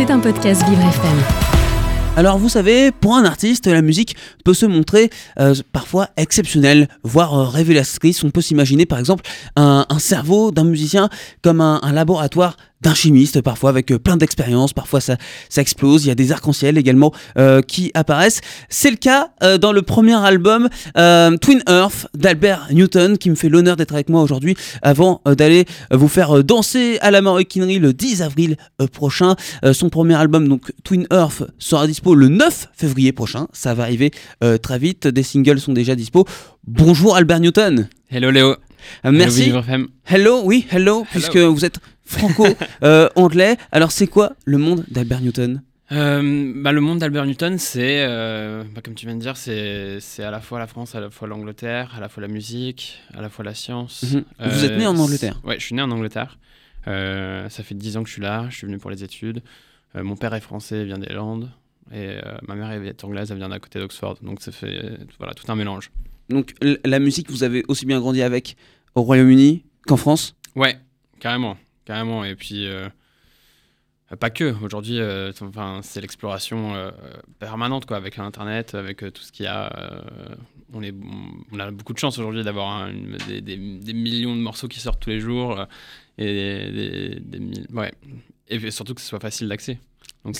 C'est un podcast Vivre FM. Alors vous savez, pour un artiste, la musique peut se montrer euh, parfois exceptionnelle, voire euh, révélatrice. On peut s'imaginer par exemple un, cerveau d'un musicien comme un laboratoire d'un chimiste, parfois avec euh, plein d'expériences, parfois ça, ça explose, il y a des arcs-en-ciel également euh, qui apparaissent. C'est le cas euh, dans le premier album euh, Twin Earth d'Albert Newton qui me fait l'honneur d'être avec moi aujourd'hui avant d'aller vous faire danser à la maroquinerie le 10 avril prochain. Son premier album donc Twin Earth sera dispo le 9 février prochain, ça va arriver très vite, des singles sont déjà dispo. Bonjour Albert Newton. Hello Léo. Euh, merci. Hello, Vivre FM. Hello, oui, hello, puisque vous êtes franco-anglais. Alors, c'est quoi le monde d'Albert Newton? Euh, bah, le monde d'Albert Newton, c'est, euh, bah, comme tu viens de dire, c'est c'est à la fois la France, à la fois l'Angleterre, à la fois la musique, à la fois la science. Mhm. Vous êtes né en Angleterre Ouais, je suis né en Angleterre. Euh, ça fait 10 ans que je suis là, je suis venu pour les études. Euh, mon père est français, il vient des Landes. Et euh, ma mère est anglaise, elle vient d'à côté d'Oxford. Donc ça fait euh, voilà, tout un mélange. Donc, la musique, vous avez aussi bien grandi avec au Royaume-Uni qu'en France? Ouais, carrément, carrément. Et puis, euh, pas que. Aujourd'hui, euh, enfin, c'est l'exploration euh, permanente, quoi, avec Internet, avec tout ce qu'il y a. on, est, on a beaucoup de chance aujourd'hui d'avoir des, des- des millions de morceaux qui sortent tous les jours. et des, ouais. Et surtout que ce soit facile d'accès. Donc,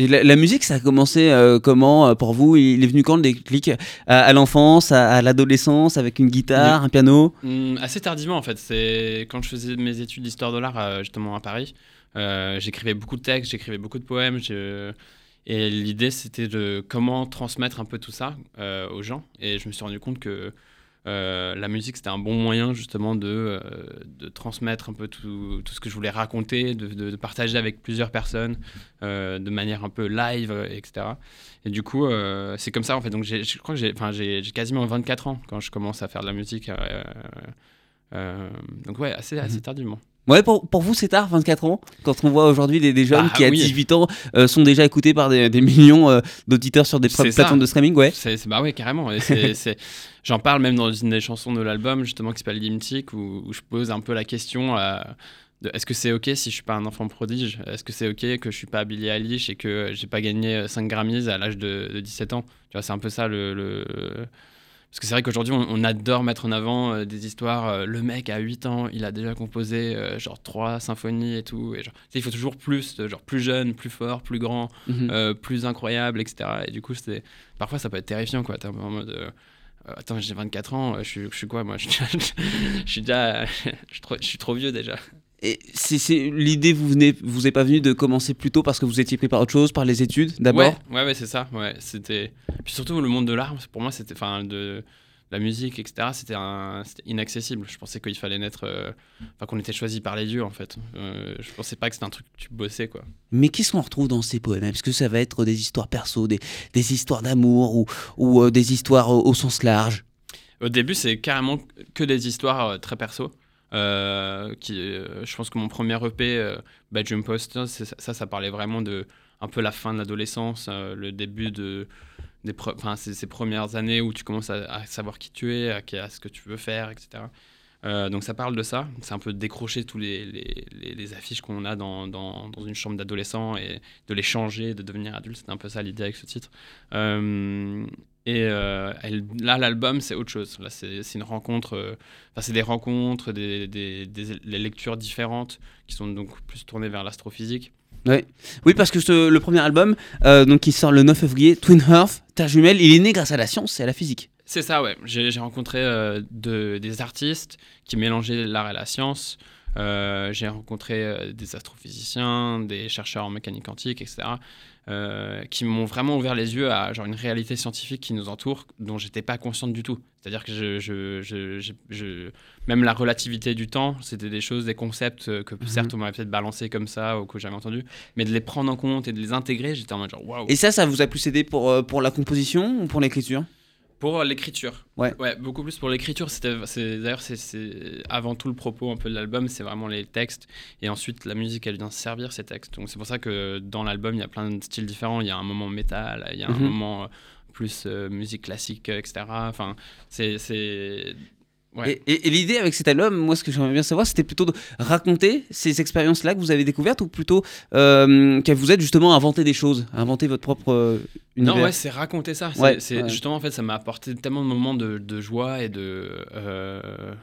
Et la, la musique, ça a commencé euh, comment euh, pour vous? Il est venu quand le déclic? À, à l'enfance, à, à l'adolescence, avec une guitare, un piano? Hum, assez tardivement en fait. C'est quand je faisais mes études d'histoire de l'art euh, justement à Paris. euh, j'écrivais beaucoup de textes, j'écrivais beaucoup de poèmes. je- Et l'idée c'était de comment transmettre un peu tout ça aux gens. Et je me suis rendu compte que euh, la musique c'était un bon moyen justement de, euh, de transmettre un peu tout, tout ce que je voulais raconter, de, de- de partager avec plusieurs personnes euh, de manière un peu live, etc. Et du coup, c'est comme ça en fait. Donc je crois que j'ai quasiment 24 ans quand je commence à faire de la musique. donc ouais, assez, assez Mhm. tardivement. Ouais, pour, pour vous, c'est tard, 24 ans Quand on voit aujourd'hui des, des jeunes Bah, qui, à oui. 18 ans, euh, sont déjà écoutés par des, des millions euh, d'auditeurs sur des plateformes de streaming, ouais. C'est, c'est- bah ouais, carrément. Et c'est- c'est- J'en parle même dans une des chansons de l'album, justement, qui s'appelle Limtic, où, où je pose un peu la question euh, de est-ce que c'est OK si je suis pas un enfant prodige? Est-ce que c'est OK que je suis pas Billie Eilish et que j'ai pas gagné 5 Grammys à l'âge de, de 17 ans? Tu vois, c'est un peu ça le. le- Parce que c'est vrai qu'aujourd'hui, on, adore mettre en avant euh, des histoires. euh, le mec, à 8 ans, il a déjà composé euh, genre 3 symphonies et tout. Et genre, il faut toujours plus, genre plus jeune, plus fort, plus grand. Mhm. euh, plus incroyable, etc. Et du coup, parfois ça peut être terrifiant, quoi. T'es un peu en mode, euh, euh, attends, j'ai 24 ans, euh, je suis, je suis quoi, moi Je suis je suis déjà, je suis trop, je suis trop vieux déjà. Et c'est, c'est- l'idée vous venez, vous est pas venue de commencer plus tôt parce que vous étiez pris par autre chose, par les études d'abord? Ouais, ouais, ouais, c'est ça. Ouais, c'était. Puis surtout le monde de l'art, pour moi, c'était, enfin, de la musique, etc. C'était inaccessible. Je pensais qu'il fallait naître, euh, enfin, qu'on était choisi par les dieux, en fait. Euh, je pensais pas que c'était un truc que tu bossais, quoi. Mais qu'est-ce qu'on retrouve dans ces poèmes? Est-ce que ça va être des histoires perso, des, des histoires d'amour ou, ou euh, des histoires au, au sens large? Au début, c'est carrément que des histoires euh, très perso. Euh, qui, euh, je pense que mon premier EP, euh, Bedroom Poster, ça, ça, ça parlait vraiment de un peu la fin de l'adolescence, euh, le début de des pre- ces, ces premières années où tu commences à, savoir qui tu es, à, ce que tu veux faire, etc. Euh, donc ça parle de ça. C'est un peu décrocher tous les, les, les- affiches qu'on a dans, dans, dans une chambre d'adolescent et de les changer, de devenir adulte. C'est un peu ça l'idée avec ce titre. Euh, et euh, là, l'album, c'est autre chose. Là, c'est une rencontre. Enfin, c'est des rencontres, des, des, des- des lectures différentes qui sont donc plus tournées vers l'astrophysique. Oui, parce que le premier album, euh, donc qui sort le 9 février, Twin Earth, Terre jumelle, il est né grâce à la science et à la physique. C'est ça, ouais. J'ai rencontré euh, de- des artistes qui mélangeaient l'art et la science. Euh, J'ai rencontré euh, des astrophysiciens, des chercheurs en mécanique quantique, etc. euh, qui m'ont vraiment ouvert les yeux à genre, une réalité scientifique qui nous entoure, dont j'étais pas consciente du tout. C'est-à-dire que je, je, je- je- je- même la relativité du temps, c'était des choses, des concepts que certes on m'aurait peut-être balancé comme ça ou que j'avais entendu, mais de les prendre en compte et de les intégrer, j'étais en mode genre waouh. Et ça, ça vous a plus aidé pour, pour la composition ou pour l'écriture? Pour l'écriture. Ouais. beaucoup plus pour l'écriture. C'était, d'ailleurs, c'est, avant tout le propos un peu de l'album, c'est vraiment les textes. Et ensuite, la musique, elle vient servir ces textes. Donc c'est pour ça que dans l'album, il y a plein de styles différents. Il y a un moment métal, il y a un Mhm. moment euh, plus euh, musique classique, etc. Enfin, c'est, Et, et, l'idée avec cet album, moi ce que j'aimerais bien savoir, c'était plutôt de raconter ces expériences-là que vous avez découvertes ou plutôt euh, que vous êtes justement inventé des choses, inventer votre propre euh, univers. Non, ouais, c'est raconter ça. c'est Justement, en fait, ça m'a apporté tellement de moments de, de joie et de. Euh,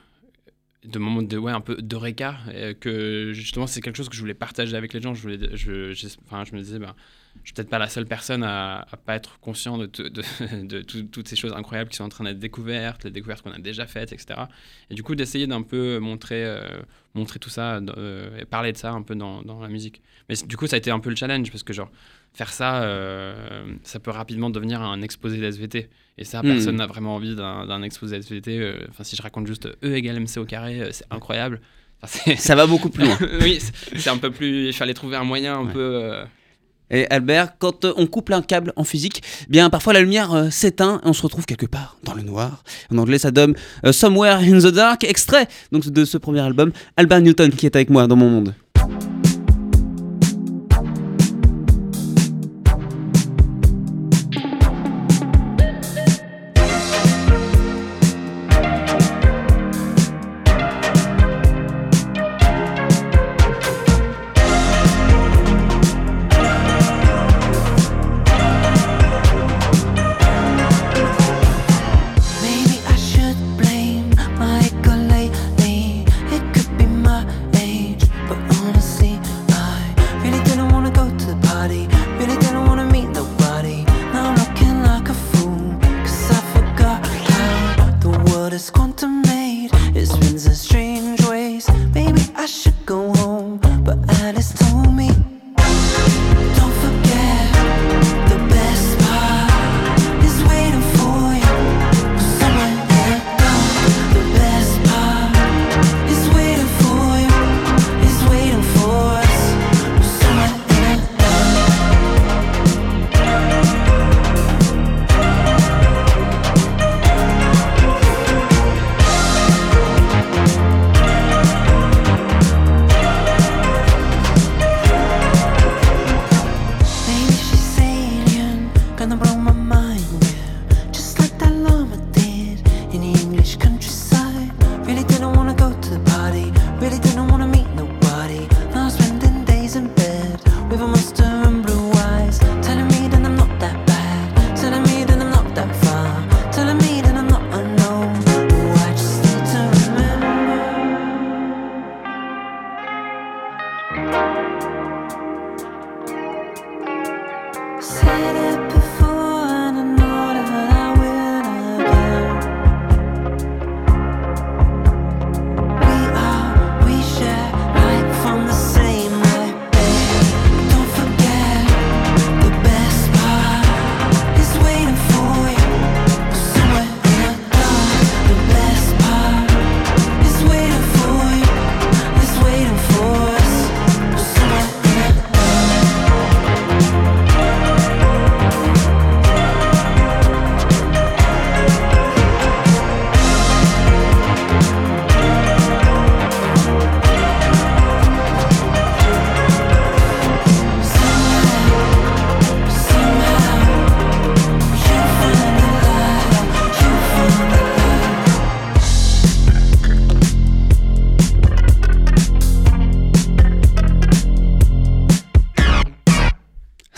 de moments de ouais un peu de réca que justement c'est quelque chose que je voulais partager avec les gens je voulais je, enfin, je me disais bah, je suis peut-être pas la seule personne à, à pas être conscient de, de, toutes ces choses incroyables qui sont en train d'être découvertes, les découvertes qu'on a déjà faites, etc. Et du coup, d'essayer d'un peu montrer, euh, montrer tout ça euh, et parler de ça un peu dans, dans, la musique. Mais du coup, ça a été un peu le challenge parce que, genre, faire ça, euh, ça peut rapidement devenir un exposé d'SVT. Et ça, hmm. personne n'a vraiment envie d'un exposé d'SVT. Enfin, si je raconte juste E égale MC au carré, c'est incroyable. ça va beaucoup plus loin. oui, c'est un peu plus. Il fallait trouver un moyen un peu et Albert, quand euh, on coupe un câble en physique, eh bien parfois la lumière euh, s'éteint et on se retrouve quelque part dans le noir. En anglais, ça donne euh, Somewhere in the Dark, extrait de ce premier album. Albert Newton qui est avec moi dans mon monde.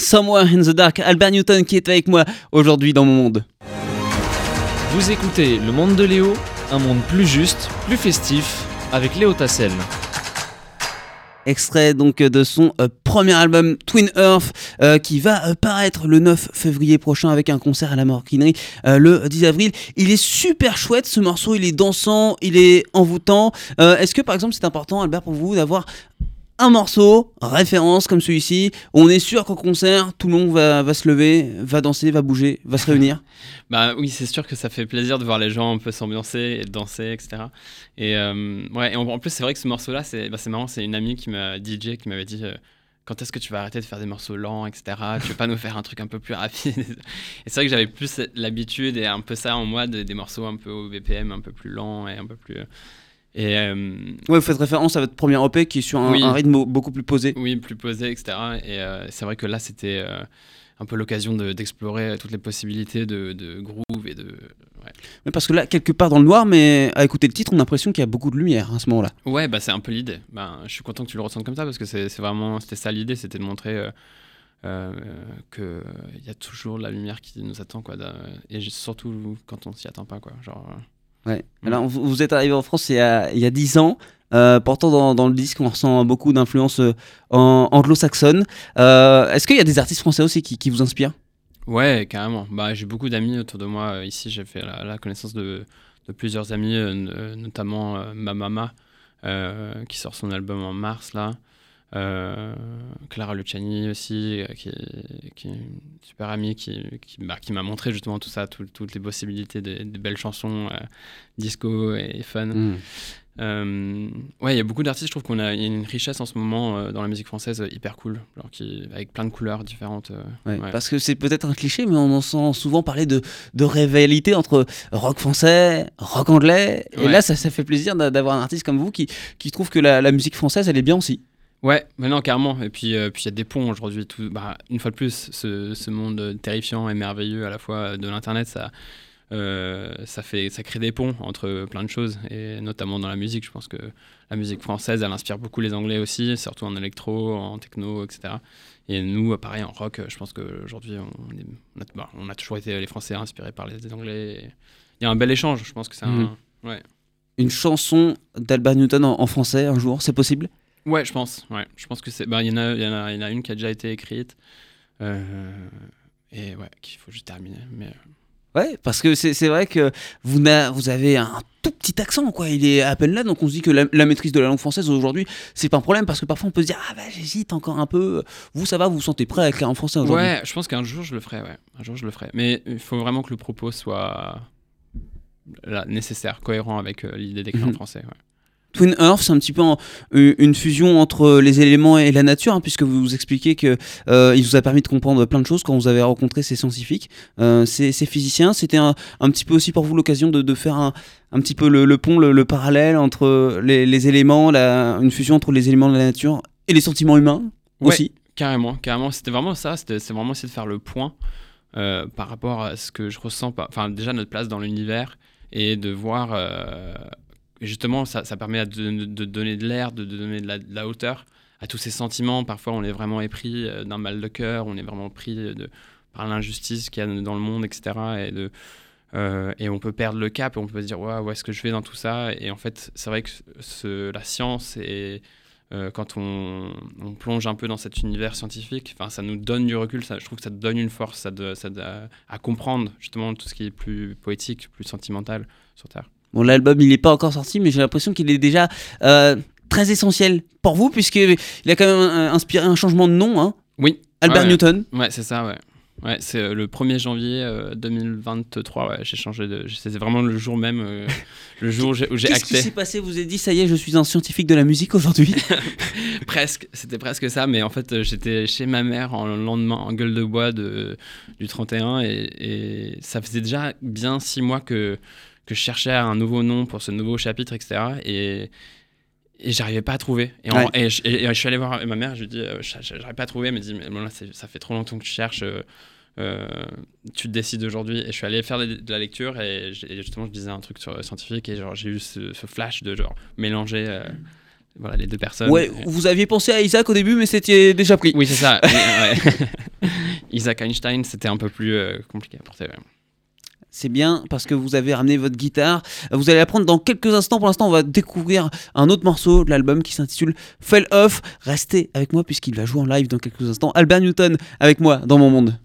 Somewhere in the Dark, Albert Newton qui est avec moi aujourd'hui dans mon monde. Vous écoutez Le Monde de Léo, un monde plus juste, plus festif, avec Léo Tassel. Extrait donc de son euh, premier album Twin Earth euh, qui va euh, paraître le 9 février prochain avec un concert à la Morquinerie le 10 avril. Il est super chouette ce morceau, il est dansant, il est envoûtant. Est-ce que par exemple c'est important Albert pour vous d'avoir un morceau, référence comme celui-ci, on est sûr qu'au concert, tout le monde va, se lever, va danser, va bouger, va se réunir Bah oui, c'est sûr que ça fait plaisir de voir les gens un peu s'ambiancer et danser, etc. Et euh, ouais, en, plus, c'est vrai que ce morceau-là, c'est bah, marrant, c'est une amie qui m'a, DJ, qui m'avait dit. Euh, quand est-ce que tu vas arrêter de faire des morceaux lents, etc. Tu veux pas nous faire un truc un peu plus rapide Et c'est vrai que j'avais plus l'habitude et un peu ça en moi, des morceaux un peu au BPM, un peu plus lents et un peu plus et, euh, ouais, vous faites référence à votre premier EP qui est sur un, rythme beaucoup plus posé. Oui, plus posé, etc. Et euh, c'est vrai que là, c'était euh, un peu l'occasion d'explorer toutes les possibilités de, groove et de. Mais parce que là, quelque part dans le noir, mais à écouter le titre, on a l'impression qu'il y a beaucoup de lumière à ce moment-là. Ouais, bah c'est un peu l'idée. Ben, je suis content que tu le ressentes comme ça parce que c'est vraiment, c'était ça l'idée, c'était de montrer euh, que il y a toujours la lumière qui nous attend, quoi. Et surtout quand on s'y attend pas, quoi. Genre. Ouais. Mm. Alors, vous, vous êtes arrivé en France il y a, il y a 10 ans. Euh, pourtant, dans, dans le disque, on ressent beaucoup d'influences euh, anglo-saxonnes. Euh, Est-ce qu'il y a des artistes français aussi qui, qui vous inspirent? Ouais, carrément. Bah, j'ai beaucoup d'amis autour de moi. Euh, Ici, j'ai fait la, la connaissance de, de plusieurs amis, notamment ma mama, euh, qui sort son album en mars, là. Euh, Clara Luciani aussi, euh, qui, est, qui est une super amie, qui, qui, bah, qui m'a montré justement tout ça, tout- toutes les possibilités des, des belles chansons, euh, disco et fun. Euh, ouais, il y a beaucoup d'artistes, je trouve qu'on a il y a une richesse en ce moment dans la musique française hyper cool, genre qui, avec plein de couleurs différentes. Ouais, ouais. Parce que c'est peut-être un cliché, mais on en sent souvent parler de, de rivalité entre rock français, rock anglais. Et Ouais. là, ça, ça fait plaisir d'a- d'avoir un artiste comme vous qui, qui trouve que la, la musique française, elle est bien aussi. Ouais, mais non, carrément. Et puis, euh, puis il y a des ponts aujourd'hui. Tout, bah, une fois de plus, ce, ce monde terrifiant et merveilleux à la fois de l'internet, ça, euh, ça fait, ça crée des ponts entre plein de choses, et notamment dans la musique. Je pense que la musique française, elle inspire beaucoup les Anglais aussi, surtout en électro, en techno, etc. Et nous, pareil, en rock, je pense qu'aujourd'hui, on, est- on, a, bah, on a toujours été les Français inspirés par les Anglais. Il y a un bel échange. Je pense que c'est un. Une chanson d'Albert Newton en, en français un jour, c'est possible? Ouais, je pense. Ouais, je pense que c'est. bah, Il y, en a- y, en a- il y en a une qui a déjà été écrite. Euh, et ouais, qu'il faut juste terminer. Mais euh, Ouais, parce que c'est vrai que vous, vous avez un tout petit accent, quoi. Il est à peine là, donc on se dit que la, la maîtrise de la langue française aujourd'hui, c'est pas un problème, parce que parfois on peut se dire, ah bah j'hésite encore un peu. Vous, ça va, vous vous sentez prêt à écrire en français aujourd'hui? Ouais, je pense qu'un jour je le ferai. Ouais, un jour je le ferai. Mais il faut vraiment que le propos soit là, nécessaire, cohérent avec euh, l'idée d'écrire Mhm. en français. ouais. Twin Earth, c'est un petit peu en- une fusion entre les éléments et la nature, hein, puisque vous vous expliquez que euh, il vous a permis de comprendre plein de choses quand vous avez rencontré ces scientifiques, euh, ces, ces physiciens. C'était un, un petit peu aussi pour vous l'occasion de, de faire un, un petit peu le, le pont, le, le parallèle entre les, les éléments, la, une fusion entre les éléments de la nature et les sentiments humains Ouais. aussi. Carrément, carrément. C'était vraiment ça. C'était c'est vraiment essayer de faire le point euh, par rapport à ce que je ressens. Enfin, déjà notre place dans l'univers et de voir. Euh, justement, ça, permet de, donner de l'air, de, donner de la, hauteur à tous ces sentiments. Parfois, on est vraiment épris euh, d'un mal de cœur, on est vraiment pris de, par l'injustice qu'il y a dans le monde, etc. Euh, et on peut perdre le cap et on peut se dire ouais, où est-ce que je vais dans tout ça? Et en fait, c'est vrai que la science et euh, quand on, on plonge un peu dans cet univers scientifique, ça nous donne du recul, je trouve que ça donne une force à comprendre justement tout ce qui est plus poétique, plus sentimental sur Terre. Bon, l'album, il n'est pas encore sorti, mais j'ai l'impression qu'il est déjà euh, très essentiel pour vous, puisqu'il a quand même euh, inspiré un changement de nom, hein. Oui. Albert Ouais. Newton. Ouais, c'est ça, ouais. Ouais, c'est euh, le 1er janvier euh, 2023, ouais, j'ai changé de... C'était vraiment le jour même, euh, le jour où j'ai- j'ai Qu'est-ce qui acté. s'est passé? Vous avez dit, ça y est, je suis un scientifique de la musique aujourd'hui presque, c'était presque ça, mais en fait j'étais chez ma mère en lendemain en gueule de bois de, du 31 et, et ça faisait déjà bien six mois que, que je cherchais un nouveau nom pour ce nouveau chapitre, etc. Et, et j'arrivais pas à trouver. Et, en- Ouais. et je, et- et je suis allé voir ma mère, je lui dit, euh, j'arrive pas à trouver, elle m'a dit, mais bon, là, ça fait trop longtemps que tu cherches. euh, euh, tu te décides aujourd'hui et je suis allé faire de, de la lecture et, justement je disais un truc sur, scientifique et genre j'ai eu ce, ce flash de genre mélanger euh, voilà les deux personnes Ouais, vous aviez pensé à Isaac au début, mais c'était déjà pris. oui, c'est ça. Isaac Einstein, c'était un peu plus euh, compliqué à porter. ouais. C'est bien parce que vous avez ramené votre guitare. Vous allez la prendre dans quelques instants. Pour l'instant, on va découvrir un autre morceau de l'album qui s'intitule Fell Off. Restez avec moi puisqu'il va jouer en live dans quelques instants. Albert Newton avec moi dans mon monde.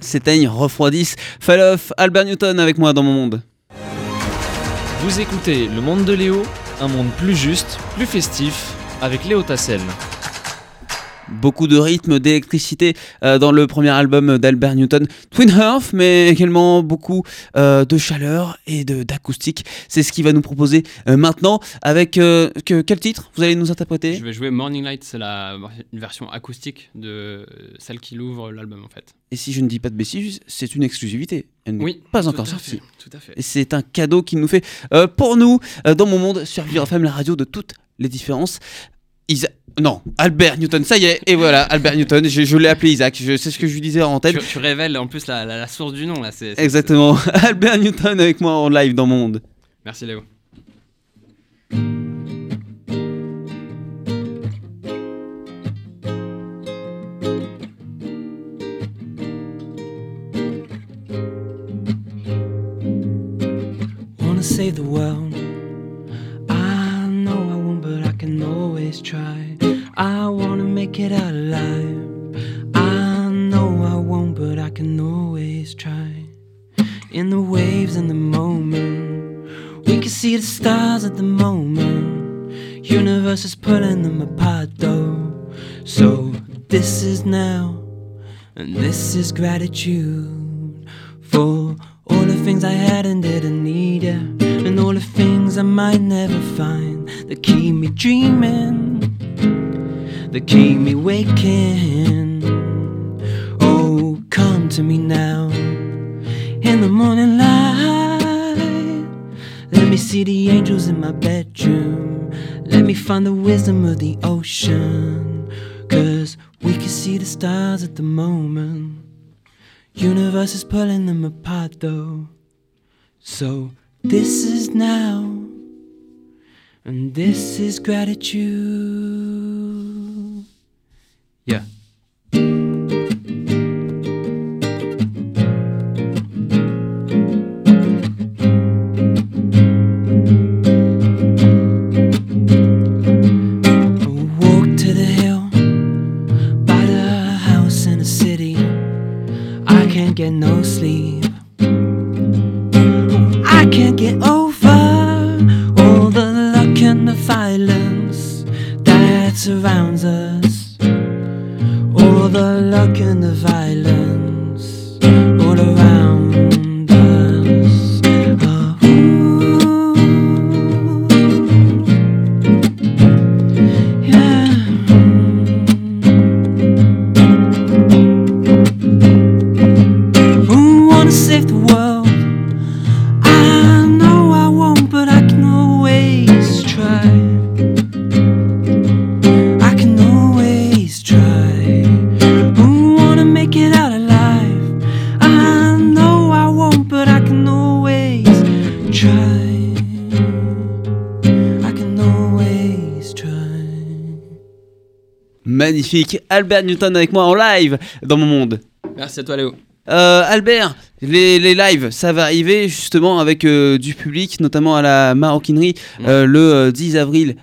S'éteignent, refroidissent. Fall off, Albert Newton avec moi dans mon monde. Vous écoutez Le Monde de Léo, un monde plus juste, plus festif, avec Léo Tassel. Beaucoup de rythme, d'électricité euh, dans le premier album d'Albert Newton, Twin Earth, mais également beaucoup euh, de chaleur et d'acoustique. C'est ce qu'il va nous proposer euh, maintenant avec que- quel titre vous allez nous interpréter? Je vais jouer Morning Light, c'est la une version acoustique de celle qui l'ouvre l'album en fait. Et si je ne dis pas de bêtises, c'est une exclusivité. Elle Oui, pas encore sortie. Tout à fait. Et c'est un cadeau qu'il nous fait pour nous dans mon monde sur Vivre FM, la radio de toutes les différences. Non, Albert Newton, ça y est, et voilà, Albert Newton, je, je l'ai appelé Isaac, je sais ce que je lui disais en tête. Tu, tu révèles en plus la, la- la source du nom là. c'est- Exactement, Albert Newton avec moi en live dans mon monde. Merci Léo. Wanna save the world. Make it out alive. I know I won't, but I can always try. In the waves in the moment, we can see the stars at the moment. Universe is pulling them apart though. So this is now, and this is gratitude for all the things I had and didn't need, yeah. And all the things I might never find that keep me dreaming, that keep me waking. Oh, come to me now in the morning light. Let me see the angels in my bedroom. Let me find the wisdom of the ocean. Cause we can see the stars at the moment. Universe is pulling them apart though. So this is now, and this is gratitude. Yeah. Walk to the hill by the house in the city. I can't get no sleep. Magnifique, Albert Newton avec moi en live dans mon monde. Merci à toi Léo. Euh, Albert, les, les lives, ça va arriver justement avec euh, du public, notamment à la maroquinerie Ouais. euh, le euh, 10 avril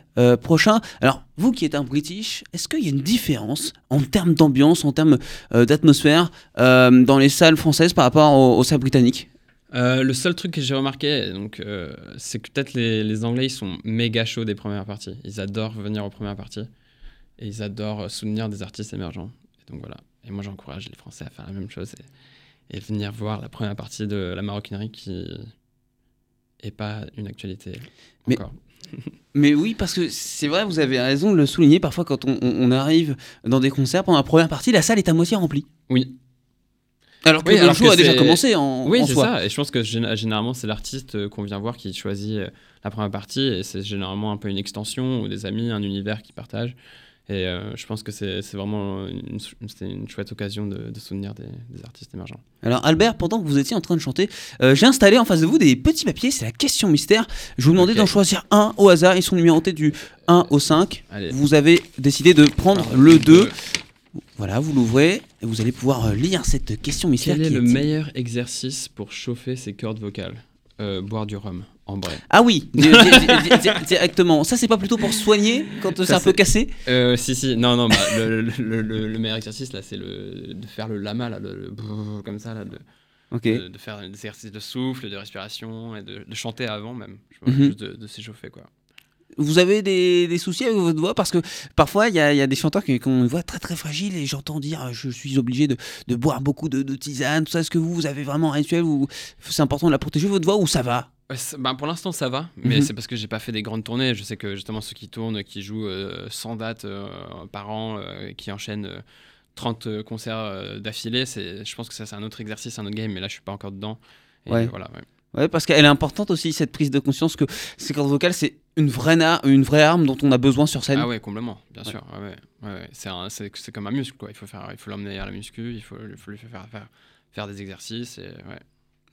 prochain. Alors, vous qui êtes un British, est-ce qu'il y a une différence en termes d'ambiance, en termes d'atmosphère dans les salles françaises par rapport aux, aux salles britanniques? Euh, le seul truc que j'ai remarqué, donc, euh, c'est que peut-être les, les Anglais ils sont méga chauds des premières parties. Ils adorent venir aux premières parties et ils adorent euh, soutenir des artistes émergents. Et donc voilà. Et moi j'encourage les Français à faire la même chose et, et venir voir la première partie de la maroquinerie qui est pas une actualité Mais- encore. Mais oui, parce que c'est vrai, vous avez raison de le souligner. Parfois, quand on, arrive dans des concerts, pendant la première partie, la salle est à moitié remplie. Oui, Alors que Oui, le show a déjà commencé en, oui en c'est ça. Et je pense que gén- généralement c'est l'artiste euh, qu'on vient voir qui choisit euh, la première partie et c'est généralement un peu une extension ou des amis, un univers qu'ils partagent. Et euh, je pense que c'est vraiment une, une chouette occasion de, de soutenir des, des artistes émergents. Alors Albert, pendant que vous étiez en train de chanter, euh, j'ai installé en face de vous des petits papiers, c'est la question mystère. Je vous demandais d'en choisir un au hasard, ils sont numérotés du 1 au 5. Allez. Vous avez décidé de prendre Alors, le 2. euh, Voilà, vous l'ouvrez et vous allez pouvoir euh, lire cette question mystère. Quel est qui le est- meilleur exercice pour chauffer ses cordes vocales? Euh, Boire du rhum. en vrai. Ah oui, di- di- di- di- di- directement. Ça, c'est pas plutôt pour soigner quand c'est Ça, un peu cassé Euh, si, si, non, non, bah, le, le- le- le meilleur exercice là, c'est de faire le lama, là, comme ça, là, de, de, de faire des exercices de souffle, de respiration et de, de chanter avant même, je vois, Mhm. juste de, de s'échauffer quoi. Vous avez des, des soucis avec votre voix? Parce que parfois, il y a, il y a des chanteurs qui, qui ont une voix très très fragile et j'entends dire je suis obligé de, de boire beaucoup de, de tisane, tout ça. Est-ce que vous, vous avez vraiment un rituel où c'est important de la protéger votre voix ou ça va? Bah, pour l'instant ça va, mais Mhm. c'est parce que j'ai pas fait des grandes tournées. Je sais que justement ceux qui tournent, qui jouent euh, 100 dates euh, par an, euh, qui enchaînent euh, 30 concerts euh, d'affilée, c'est, je pense que ça c'est un autre exercice, un autre game, mais là je suis pas encore dedans. Et Ouais. voilà, ouais. Ouais, parce qu'elle est importante aussi cette prise de conscience que ces cordes vocales, c'est une vraie, une vraie arme dont on a besoin sur scène. Ah ouais, complètement, bien sûr. Ouais, ouais, ouais, ouais. C'est, un- c'est, c'est comme un muscle, quoi. Il faut, faire, il faut l'emmener à la muscu, il faut, il faut lui faire, faire, faire des exercices. Et, ouais.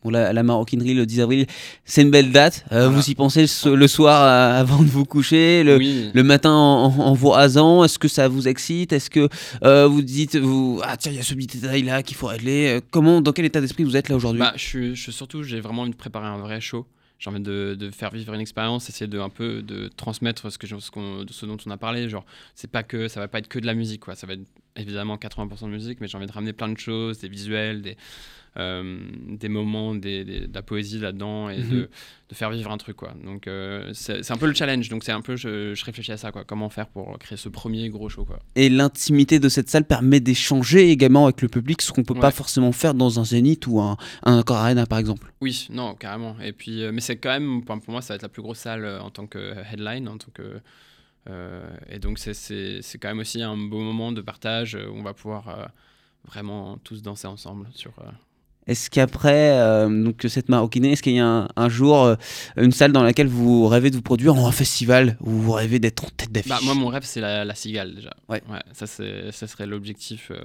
Bon, la, la maroquinerie le 10 avril, c'est une belle date. Euh, Voilà. Vous y pensez le, so- le soir euh, avant de vous coucher, le, oui. le matin en, en vous rasant. Est-ce que ça vous excite? Est-ce que euh, vous dites vous, ah tiens il y a ce petit détail là qu'il faut régler Comment dans quel état d'esprit vous êtes là aujourd'hui? Bah, je je surtout, j'ai vraiment envie de préparer un vrai show. J'ai envie de, de faire vivre une expérience, essayer de un peu de transmettre ce que ce, qu'on- de ce dont on a parlé. Genre, c'est pas que ça va pas être que de la musique, quoi. Ça va être évidemment 80% de musique, mais j'ai envie de ramener plein de choses, des visuels, des des moments, des, des- de la poésie là-dedans et Mhm. de, de faire vivre un truc, quoi. Donc euh, c'est un peu le challenge. Donc c'est un peu, je, je réfléchis à ça, quoi. Comment faire pour créer ce premier gros show, quoi. Et l'intimité de cette salle permet d'échanger également avec le public, ce qu'on peut pas forcément faire dans un zénith ou un, un Accor Arena par exemple. Oui, non, carrément. Et puis, euh, mais c'est quand même, pour pour moi, ça va être la plus grosse salle euh, en tant que headline, en tant que. euh, et donc, c'est- quand même aussi un beau moment de partage euh, où on va pouvoir euh, vraiment tous danser ensemble sur. euh, Est-ce qu'après euh, donc cette maroquinerie, est-ce qu'il y a un, un jour euh, une salle dans laquelle vous rêvez de vous produire en un festival où vous rêvez d'être en tête d'affiche? Bah, moi, mon rêve, c'est la, la cigale déjà. Ouais. ça, c'est- ça serait l'objectif. euh,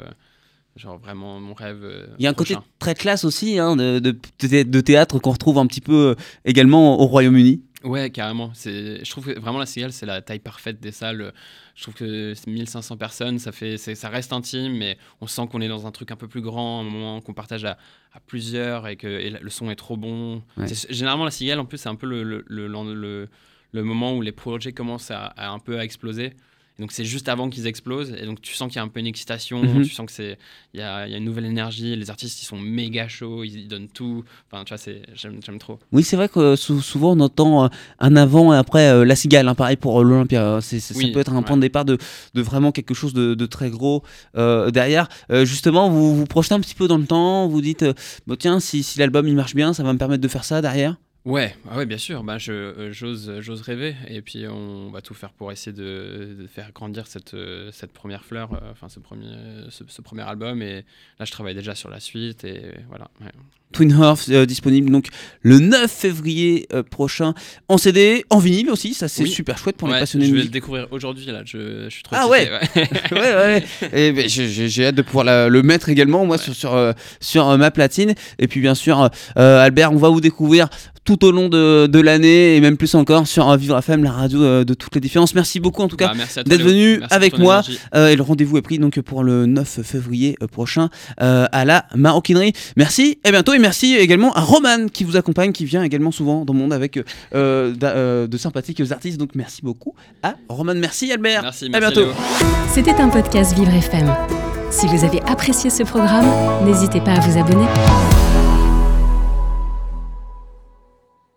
genre vraiment mon rêve. Il y a un côté très classe aussi hein, de, de, théâtre qu'on retrouve un petit peu également au Royaume-Uni. Ouais, carrément. C'est, je trouve que vraiment la Cigale, c'est la taille parfaite des salles. Je trouve que c'est 1500 personnes, ça, fait, ça reste intime, mais on sent qu'on est dans un truc un peu plus grand, un moment qu'on partage à, à plusieurs et que et le son est trop bon. Ouais. Généralement, la Cigale, en plus, c'est un peu le, le, le, le- le moment où les projets commencent à, à un peu à exploser. Et donc, c'est juste avant qu'ils explosent. Et donc, tu sens qu'il y a un peu une excitation, Mhm. tu sens que c'est il y a, il y a une nouvelle énergie. Les artistes, ils sont méga chauds, ils, donnent tout. Enfin, tu vois, j'aime, trop. Oui, c'est vrai que euh, sou- souvent on entend euh, un avant et après euh, la cigale, hein, pareil pour l'Olympia. Oui, ça peut être un ouais. point de départ de, de vraiment quelque chose de, de très gros derrière. Justement, vous vous projetez un petit peu dans le temps, vous dites, bon, tiens, si, si l'album il marche bien, ça va me permettre de faire ça derrière? Ouais, ah ouais, bien sûr. Bah, je, euh, j'ose, j'ose rêver. Et puis, on va tout faire pour essayer de, de faire grandir cette, euh, cette première fleur, euh, enfin, ce premier, ce, ce premier album. Et là, je travaille déjà sur la suite. Et voilà. ouais. Twin euh, disponible donc le 9 février euh, prochain en CD, en vinyle aussi, ça c'est Oui. super chouette pour les Ouais, passionnés je vais le découvrir aujourd'hui. Là, je, je suis trop Ah excité, ouais. ouais, ouais. Et ben, j'ai- j'ai hâte de pouvoir la- le mettre également, moi, sur, sur, euh, sur euh, ma platine. Et puis, bien sûr, euh, Albert, on va vous découvrir tout au long de, de l'année et même plus encore sur euh, Vivre FM, la radio euh, de toutes les différences. Merci beaucoup, en tout cas. Bah, à d'être venu Merci avec moi. Euh, et le rendez-vous est pris donc pour le 9 février prochain euh, à la maroquinerie. Merci, à bientôt et merci également à Roman qui vous accompagne, qui vient également souvent dans le monde avec euh, euh, de sympathiques artistes. Donc merci beaucoup à Roman. Merci Albert. Merci, à merci bientôt. Léo. C'était un podcast Vivre FM. Si vous avez apprécié ce programme, n'hésitez pas à vous abonner.